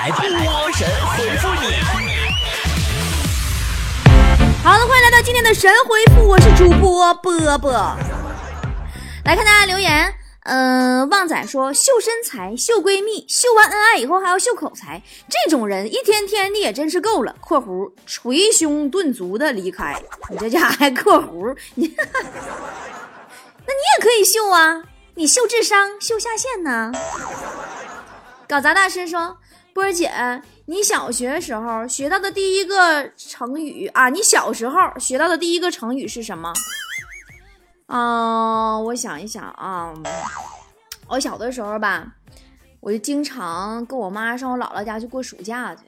来波神回复你。好的，欢迎来到今天的神回复，我是主播波波。来看大家留言，嗯、旺仔说秀身材、秀闺蜜，秀完恩爱以后还要秀口才，这种人一天天的也真是够了。（括弧捶胸顿足的离开）你这家伙还括弧你，那你也可以秀啊，你秀智商、秀下限呢。搞砸大师说：“波姐，你小学时候学到的第一个成语啊，你小时候学到的第一个成语是什么？”啊、我想一想啊，我小的时候吧，我就经常跟我妈上我姥姥家去过暑假去，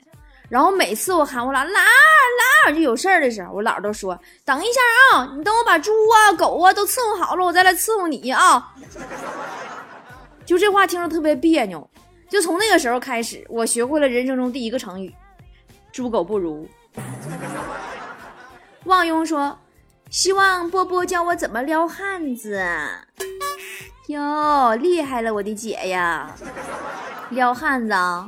然后每次我喊我姥姥姥姥就有事儿的时候，我姥都说：“等一下啊，你等我把猪啊狗啊都伺候好了，我再来伺候你啊。”就这话听着特别别扭。就从那个时候开始，我学会了人生中第一个成语“猪狗不如”。望庸说：“希望波波教我怎么撩汉子。”哟，厉害了，我的姐呀！撩汉子啊，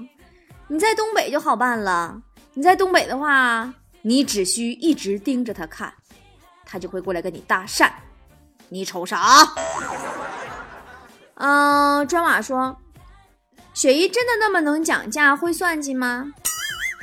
你在东北就好办了。你在东北的话，你只需一直盯着他看，他就会过来跟你搭讪。你瞅啥？嗯，砖瓦说。雪姨真的那么能讲价、会算计吗？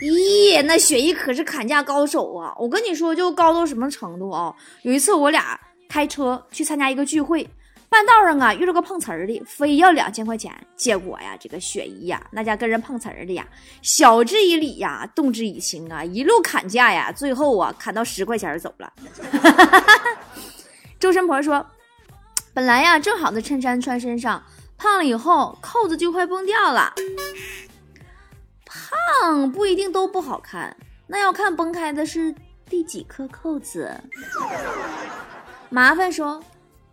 咦，那雪姨可是砍价高手啊！我跟你说，就高到什么程度啊？有一次我俩开车去参加一个聚会，半道上啊遇到个碰瓷儿的，非要两千块钱。结果呀，这个雪姨呀，那家跟人碰瓷儿的呀，晓之以理呀，动之以情啊，一路砍价呀，最后啊砍到十块钱走了。周神婆说，本来呀正好的衬衫穿身上。胖了以后，扣子就快崩掉了。胖不一定都不好看，那要看崩开的是第几颗扣子。麻烦说，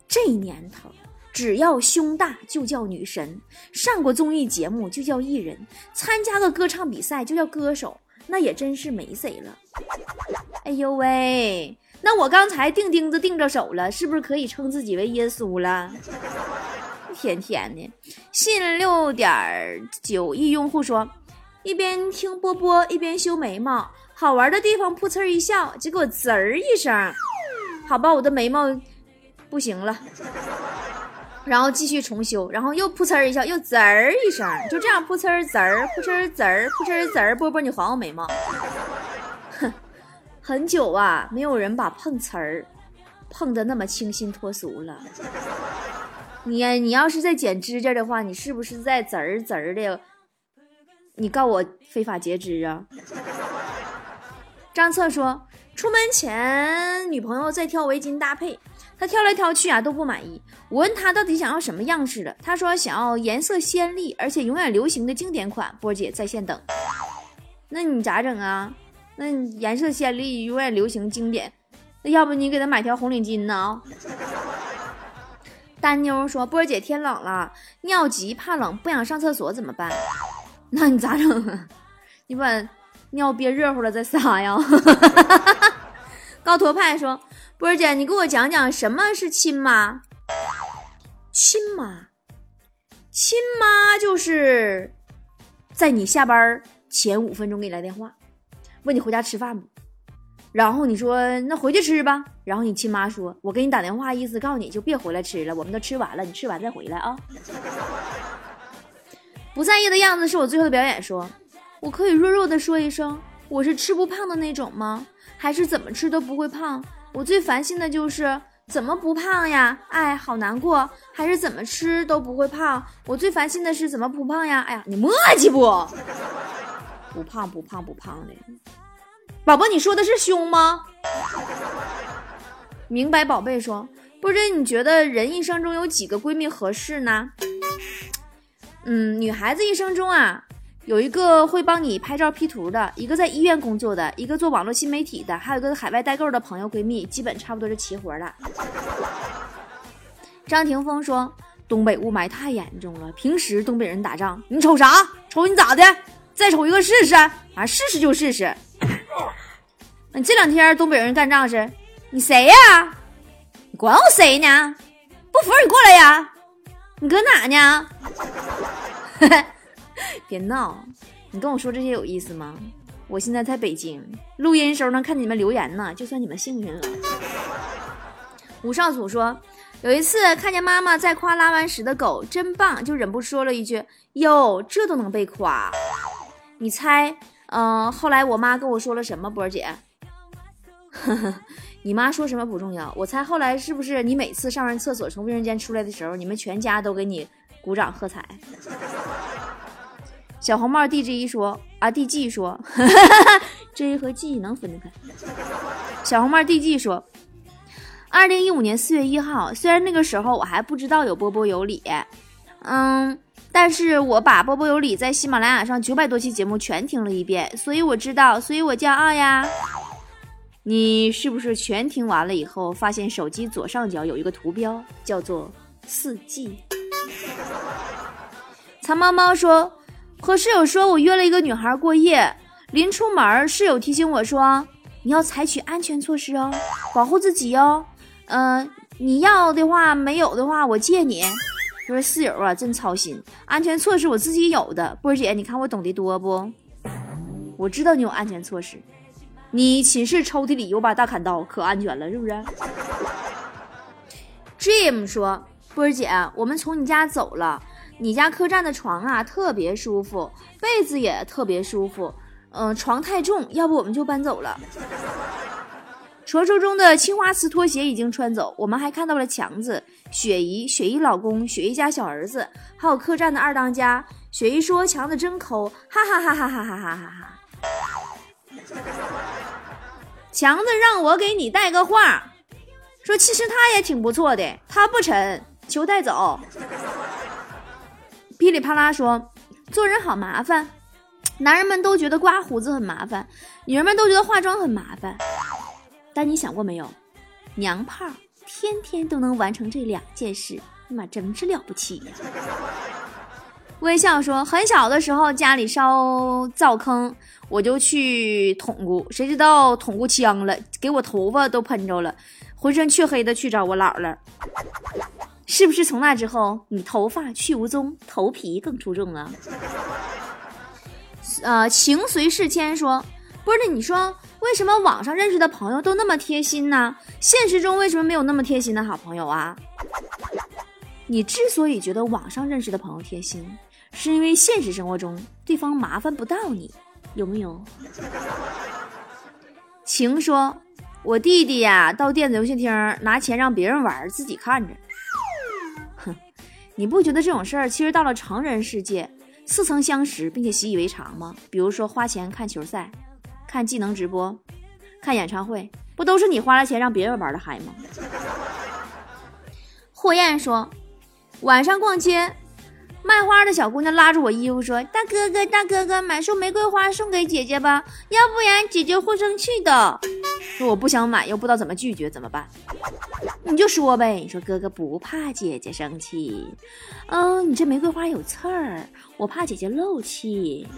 这年头，只要胸大就叫女神，上过综艺节目就叫艺人，参加个歌唱比赛就叫歌手，那也真是没谁了。哎呦喂，那我刚才钉钉子钉着手了，是不是可以称自己为耶稣了？天天的，信六点九亿用户说，一边听波波一边修眉毛，好玩的地方噗呲一笑，结果滋儿一声，好吧，我的眉毛不行了，然后继续重修，然后又噗呲一笑，又滋儿一声，就这样噗呲滋儿，噗呲滋儿，噗呲滋儿，波波你还我眉毛，哼，很久啊，没有人把碰瓷儿碰得那么清新脱俗了。你，你要是在剪指甲的话，你是不是在滋儿滋儿的？你告我非法截肢啊！张策说，出门前女朋友在挑围巾搭配，他挑来挑去啊都不满意。我问他到底想要什么样式的，他说想要颜色鲜丽而且永远流行的经典款。波姐在线等，那你咋整啊？那颜色鲜丽、永远流行、经典，那要不你给他买条红领巾呢？丹妞说：“波儿姐，天冷了，尿急怕冷，不想上厕所怎么办？那你咋整啊？你把尿憋热乎了再撒呀。”高驼派说：“波儿姐，你给我讲讲什么是亲妈？亲妈，亲妈就是在你下班前五分钟给你来电话，问你回家吃饭不？”然后你说那回去吃吧，然后你亲妈说：“我给你打电话，意思告诉你就别回来吃了，我们都吃完了，你吃完再回来啊。”不在意的样子是我最后的表演。说：“我可以弱弱的说一声，我是吃不胖的那种吗？还是怎么吃都不会胖？我最烦心的就是怎么不胖呀？哎，好难过。还是怎么吃都不会胖？我最烦心的是怎么不胖呀？哎呀，你磨叽不？不胖不胖不胖的。”宝宝，你说的是胸吗？明白，宝贝说，不知你觉得人一生中有几个闺蜜合适呢？嗯，女孩子一生中啊，有一个会帮你拍照 P 图的，一个在医院工作的，一个做网络新媒体的，还有一个海外代购的朋友闺蜜，基本差不多是齐活了。张霆锋说，东北雾霾太严重了，平时东北人打仗，你瞅啥？瞅你咋的？再瞅一个试试？啊，试试就试试。你这两天东北人干仗是？你谁呀？你管我谁呢？不服你过来呀！你搁哪呢？别闹！你跟我说这些有意思吗？我现在在北京，录音时候能看见你们留言呢，就算你们幸运了。吴少祖说，有一次看见妈妈在夸拉完屎的狗真棒，就忍不住说了一句：“哟，这都能被夸？”你猜，嗯，后来我妈跟我说了什么？波儿姐，呵呵，你妈说什么不重要，我猜后来是不是你每次上完厕所从卫生间出来的时候，你们全家都给你鼓掌喝彩？小红帽 D G 说啊，D G 说，J 和 G 能分得开。小红帽 D G 说，二零一五年四月一号，虽然那个时候我还不知道有波波有理，嗯，但是我把波波有理在喜马拉雅上九百多期节目全听了一遍，所以我知道，所以我骄傲呀。你是不是全听完了以后，发现手机左上角有一个图标，叫做四季藏猫猫说。和室友说，我约了一个女孩过夜。临出门，室友提醒我说：“你要采取安全措施哦，保护自己哦。嗯，你要的话，没有的话，我借你。”说室友啊，真操心。安全措施我自己有的。波儿姐，你看我懂得多不？我知道你有安全措施。你寝室抽屉里有把大砍刀，可安全了，是不是？Jim 说：“波儿姐，我们从你家走了。”你家客栈的床啊特别舒服，被子也特别舒服。嗯，床太重，要不我们就搬走了。传说中的青花瓷拖鞋已经穿走，我们还看到了强子、雪姨、雪姨老公、雪姨家小儿子，还有客栈的二当家。雪姨说强子真抠，哈哈哈哈哈哈哈哈哈。强子让我给你带个话，说其实他也挺不错的，他不沉，求带走。噼里啪啦说，做人好麻烦，男人们都觉得刮胡子很麻烦，女人们都觉得化妆很麻烦。但你想过没有，娘炮天天都能完成这两件事，你妈真是了不起呀！微笑说，很小的时候家里烧灶坑，我就去捅咕，谁知道捅咕呛了，给我头发都喷着了，浑身黢黑的去找我姥姥。是不是从那之后，你头发去无踪，头皮更出众啊？呃，情随事迁说，不是你说为什么网上认识的朋友都那么贴心呢？现实中为什么没有那么贴心的好朋友啊？你之所以觉得网上认识的朋友贴心，是因为现实生活中对方麻烦不到你，有没有？情说，我弟弟呀，到电子游戏厅拿钱让别人玩，自己看着。哼你不觉得这种事儿其实到了成人世界似曾相识，并且习以为常吗？比如说花钱看球赛、看技能直播、看演唱会，不都是你花了钱让别人玩的嗨吗？霍艳说，晚上逛街，卖花的小姑娘拉着我衣服说：“大哥哥，大哥哥，买束玫瑰花送给姐姐吧，要不然姐姐会生气的。”说我不想买，又不知道怎么拒绝，怎么办？你就说呗，你说哥哥不怕姐姐生气，嗯，你这玫瑰花有刺儿，我怕姐姐漏气。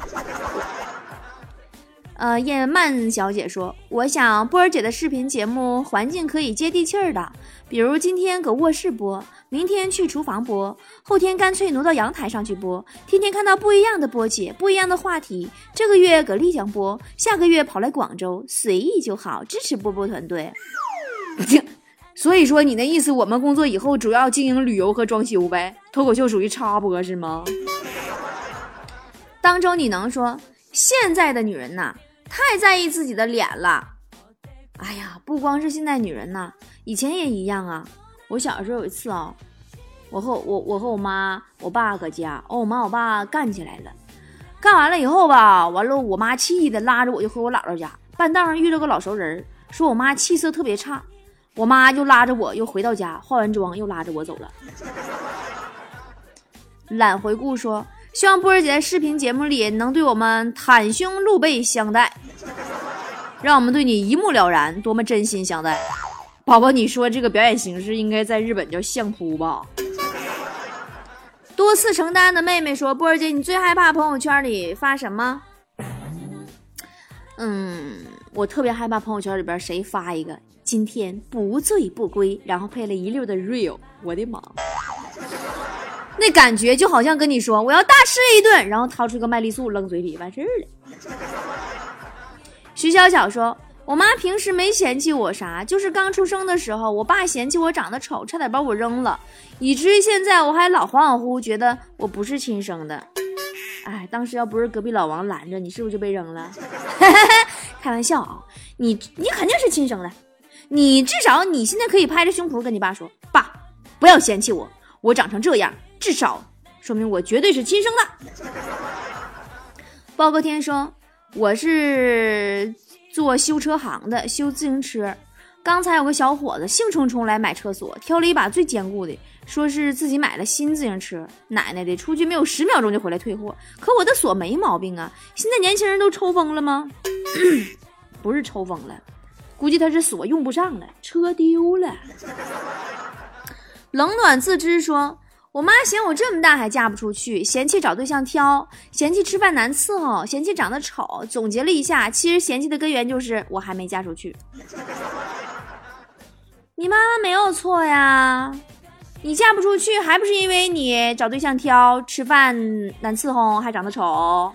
呃，叶曼小姐说，我想波儿姐的视频节目环境可以接地气儿的，比如今天搁卧室播，明天去厨房播，后天干脆挪到阳台上去播，天天看到不一样的波姐，不一样的话题。这个月搁丽江播，下个月跑来广州，随意就好，支持波波团队。所以说，你那意思，我们工作以后主要经营旅游和装修呗？脱口秀属于插播是吗？当中你能说现在的女人呐，太在意自己的脸了？哎呀，不光是现在女人呐，以前也一样啊。我小时候有一次啊，我和我我和我妈我爸搁家，哦，我妈我爸干起来了，干完了以后吧，完了我妈气的拉着我就回我姥姥家，半道上遇到个老熟人，说我妈气色特别差。我妈就拉着我，又回到家，化完妆又拉着我走了。懒回顾说：“希望波儿姐在视频节目里能对我们袒胸露背相待，让我们对你一目了然，多么真心相待。”宝宝，你说这个表演形式应该在日本叫相扑吧？多次承担的妹妹说：“波儿姐，你最害怕朋友圈里发什么？”嗯，我特别害怕朋友圈里边谁发一个。今天不醉不归，然后配了一溜的 real，我的妈！那感觉就好像跟你说我要大吃一顿，然后掏出个麦丽素扔嘴里完事儿了。徐小小说：“我妈平时没嫌弃我啥，就是刚出生的时候，我爸嫌弃我长得丑，差点把我扔了，以至于现在我还老恍恍惚惚觉得我不是亲生的。哎，当时要不是隔壁老王拦着，你是不是就被扔了？开玩笑啊，你你肯定是亲生的，你至少你现在可以拍着胸脯跟你爸说，爸，不要嫌弃我，我长成这样。”至少说明我绝对是亲生的。包哥天说：“我是做修车行的，修自行车。刚才有个小伙子兴冲冲来买车锁，挑了一把最坚固的，说是自己买了新自行车。奶奶的，出去没有十秒钟就回来退货。可我的锁没毛病啊！现在年轻人都抽风了吗？不是抽风了，估计他是锁用不上了，车丢了。冷暖自知说。”我妈嫌我这么大还嫁不出去，嫌弃找对象挑，嫌弃吃饭难伺候，嫌弃长得丑。总结了一下，其实嫌弃的根源就是我还没嫁出去。你妈妈没有错呀，你嫁不出去还不是因为你找对象挑，吃饭难伺候，还长得丑。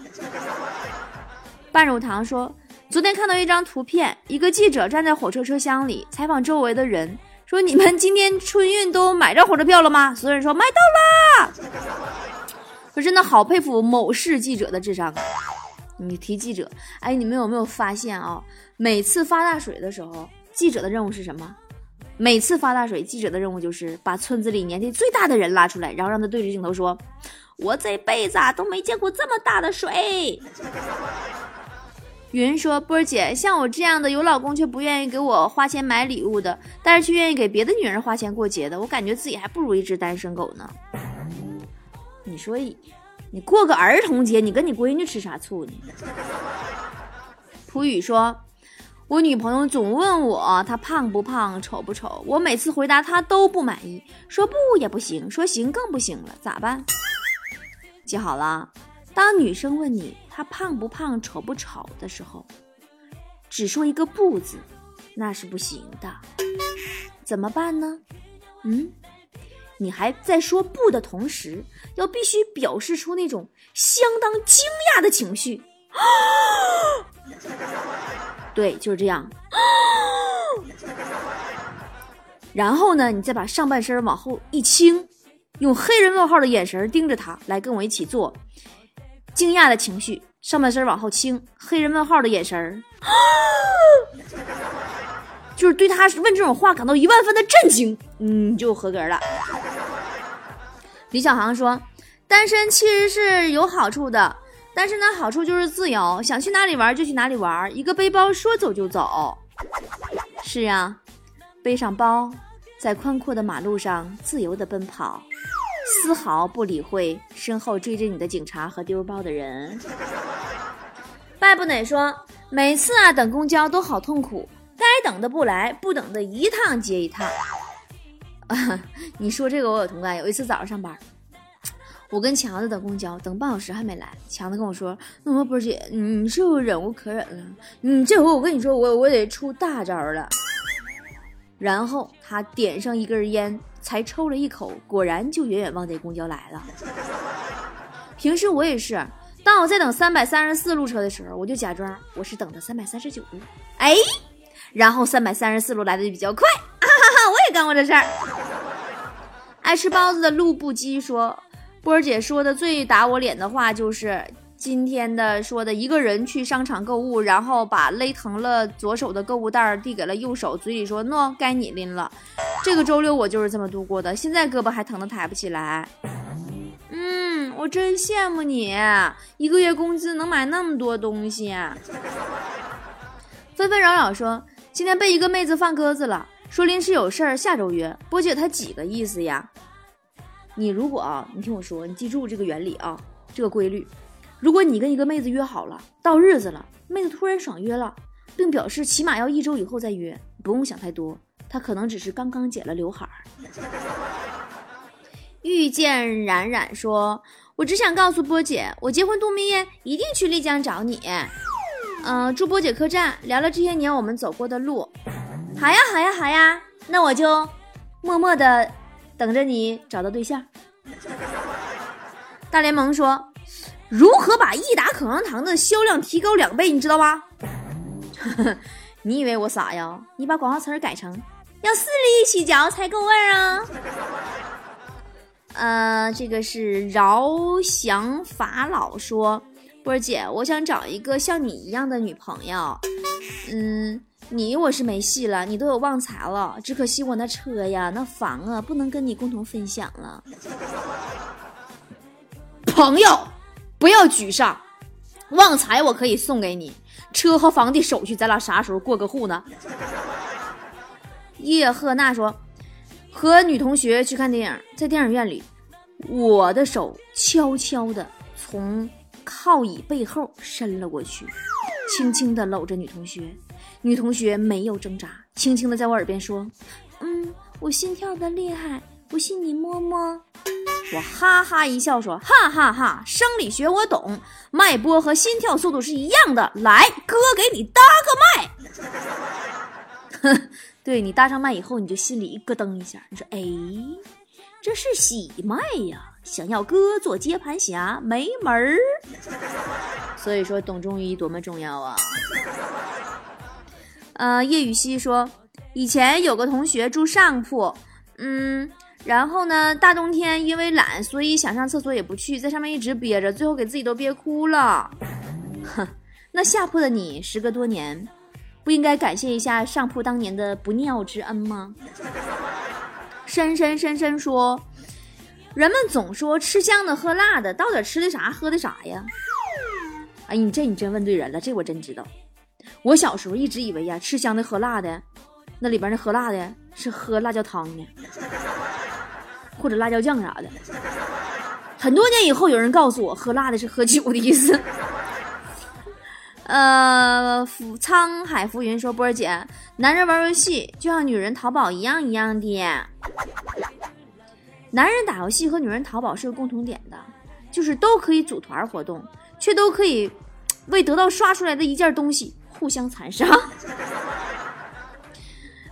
半乳糖说，昨天看到一张图片，一个记者站在火车车厢里采访周围的人。说你们今天春运都买着火车票了吗？所有人说买到了。我真的好佩服某市记者的智商。你提记者，哎，你们有没有发现啊？每次发大水的时候，记者的任务是什么？每次发大水，记者的任务就是把村子里年纪最大的人拉出来，然后让他对着镜头说：“我这辈子都没见过这么大的水。”云说：“波儿姐，像我这样的有老公却不愿意给我花钱买礼物的，但是却愿意给别的女人花钱过节的，我感觉自己还不如一只单身狗呢。你说，你过个儿童节，你跟你闺女吃啥醋呢？”普语说：“我女朋友总问我她胖不胖、丑不丑，我每次回答她都不满意，说不也不行，说行更不行了，咋办？记好了。”当女生问你她胖不胖、丑不丑的时候，只说一个不字，那是不行的。怎么办呢？嗯，你还在说不的同时，要必须表示出那种相当惊讶的情绪。对，就是这样。然后呢，你再把上半身往后一倾，用黑人问号的眼神盯着他，来跟我一起做。惊讶的情绪，上半身往后倾，黑人问号的眼神儿，就是对他问这种话感到一万分的震惊，嗯，就合格了。李小航说：“单身其实是有好处的，但是呢，好处就是自由，想去哪里玩就去哪里玩，一个背包说走就走。是啊，背上包，在宽阔的马路上自由的奔跑。”丝毫不理会身后追着你的警察和丢包的人。拜不馁说，每次啊等公交都好痛苦，该等的不来，不等的一趟接一趟。啊，你说这个我有同感。有一次早上上班，我跟强子等公交，等半小时还没来。强子跟我说：“那么波姐，你是不是忍无可忍了？你这回我跟你说，我我得出大招了。”然后他点上一根烟。才抽了一口，果然就远远望见公交来了。平时我也是，当我在等三百三十四路车的时候，我就假装我是等的三百三十九路，哎，然后三百三十四路来的就比较快，哈哈哈！我也干过这事儿。爱吃包子的路不羁说，波儿姐说的最打我脸的话就是。今天的说的一个人去商场购物，然后把勒疼了左手的购物袋递给了右手，嘴里说：“喏，该你拎了。”这个周六我就是这么度过的，现在胳膊还疼得抬不起来。嗯，我真羡慕你，一个月工资能买那么多东西。纷纷扰扰说今天被一个妹子放鸽子了，说临时有事儿，下周约。波姐她几个意思呀？你如果啊，你听我说，你记住这个原理啊，这个规律。如果你跟一个妹子约好了，到日子了，妹子突然爽约了，并表示起码要一周以后再约，不用想太多，他可能只是刚刚剪了刘海儿。遇见冉冉说：“我只想告诉波姐，我结婚度蜜月一定去丽江找你。嗯，住波姐客栈，聊聊这些年我们走过的路。好呀，好呀，好呀，那我就默默的等着你找到对象。”大联盟说：“如何把益达口香糖的销量提高两倍？你知道吧？” 你以为我傻呀？你把广告词改成“要四粒一起嚼才够味儿啊！”呃，这个是饶祥法老说：“波儿姐，我想找一个像你一样的女朋友。嗯，你我是没戏了，你都有旺财了，只可惜我那车呀、那房啊，不能跟你共同分享了。”朋友，不要沮丧，旺财我可以送给你，车和房的手续咱俩啥时候过个户呢？叶赫那说，和女同学去看电影，在电影院里，我的手悄悄的从靠椅背后伸了过去，轻轻的搂着女同学，女同学没有挣扎，轻轻的在我耳边说：“嗯，我心跳的厉害，不信你摸摸。”我哈哈一笑说：“哈哈哈，生理学我懂，脉搏和心跳速度是一样的。来，哥给你搭个脉。对你搭上脉以后，你就心里一咯噔一下，你说，哎，这是喜脉呀！想要哥做接盘侠，没门儿。所以说，懂中医多么重要啊！呃，叶雨熙说，以前有个同学住上铺，嗯。”然后呢，大冬天因为懒，所以想上厕所也不去，在上面一直憋着，最后给自己都憋哭了。哼，那下铺的你，时隔多年，不应该感谢一下上铺当年的不尿之恩吗？深深深深说，人们总说吃香的喝辣的，到底吃的啥喝的啥呀？哎，你这你真问对人了，这我真知道。我小时候一直以为呀，吃香的喝辣的，那里边那喝辣的是喝辣椒汤呢。或者辣椒酱啥的，很多年以后，有人告诉我，喝辣的是喝酒的意思。呃，浮沧海浮云说，波儿姐，男人玩游戏就像女人淘宝一样一样的。男人打游戏和女人淘宝是有共同点的，就是都可以组团活动，却都可以为得到刷出来的一件东西互相残杀。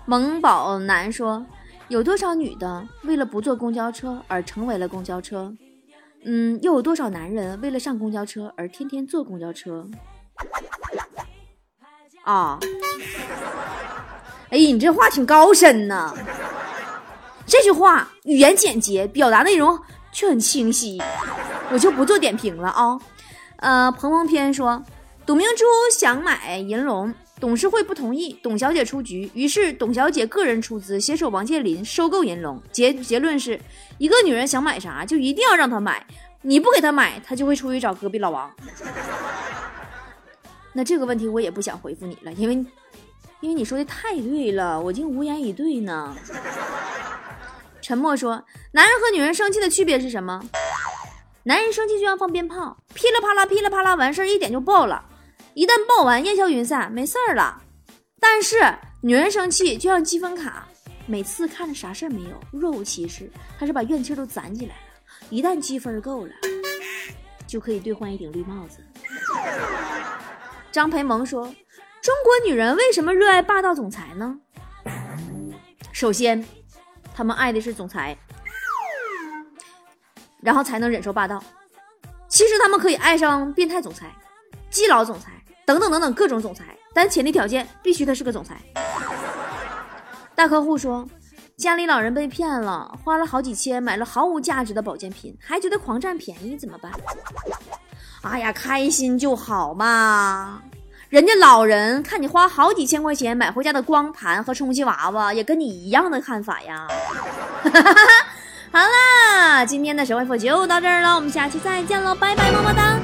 萌宝男说。有多少女的为了不坐公交车而成为了公交车？嗯，又有多少男人为了上公交车而天天坐公交车？啊！哎，你这话挺高深呢。这句话语言简洁，表达内容却很清晰，我就不做点评了啊。呃，鹏鹏篇说，董明珠想买银龙。董事会不同意，董小姐出局，于是董小姐个人出资，携手王健林收购银龙。结结论是一个女人想买啥，就一定要让她买，你不给她买，她就会出去找隔壁老王。那这个问题我也不想回复你了，因为因为你说的太对了，我竟无言以对呢。沉默说，男人和女人生气的区别是什么？男人生气就像放鞭炮，噼里啪啦，噼里啪啦，完事儿一点就爆了。一旦爆完，烟消云散，没事儿了。但是女人生气就像积分卡，每次看着啥事儿没有，若无其事，她是把怨气都攒起来了。一旦积分够了，就可以兑换一顶绿帽子。张培萌说：“中国女人为什么热爱霸道总裁呢？首先，她们爱的是总裁，然后才能忍受霸道。其实，她们可以爱上变态总裁、基佬总裁。”等等等等，各种总裁，但前提条件必须他是个总裁。大客户说，家里老人被骗了，花了好几千买了毫无价值的保健品，还觉得狂占便宜，怎么办？哎呀，开心就好嘛。人家老人看你花好几千块钱买回家的光盘和充气娃娃，也跟你一样的看法呀。好啦，今天的神回复就到这儿了，我们下期再见喽，拜拜，么么哒。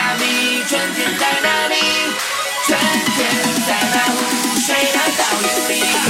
在哪里？春天在哪里？春天在那湖水的倒影里。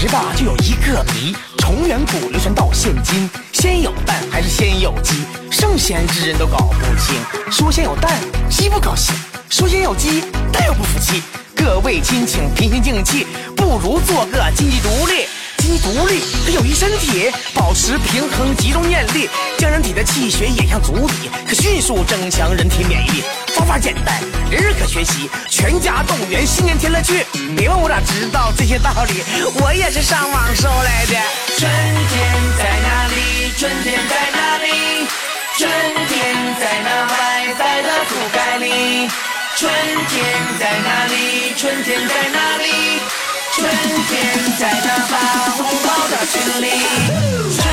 一时吧，就有一个谜，从远古流传到现今，先有蛋还是先有鸡？圣贤之人都搞不清。说先有蛋，鸡不高兴；说先有鸡，蛋又不服气。各位亲，请平心静气，不如做个经济独立。经济独立，它有益身体，保持平衡，集中念力，将人体的气血引向足底，可迅速增强人体免疫力。方法简单，人人可学习，全家动员，新年添乐趣。别问我咋知道这些道理，我也是上网搜来的。春天在哪里？春天在哪里？春天在那白白的覆盖里。春天在哪里？春天在哪里？春天在那发红包的群里。春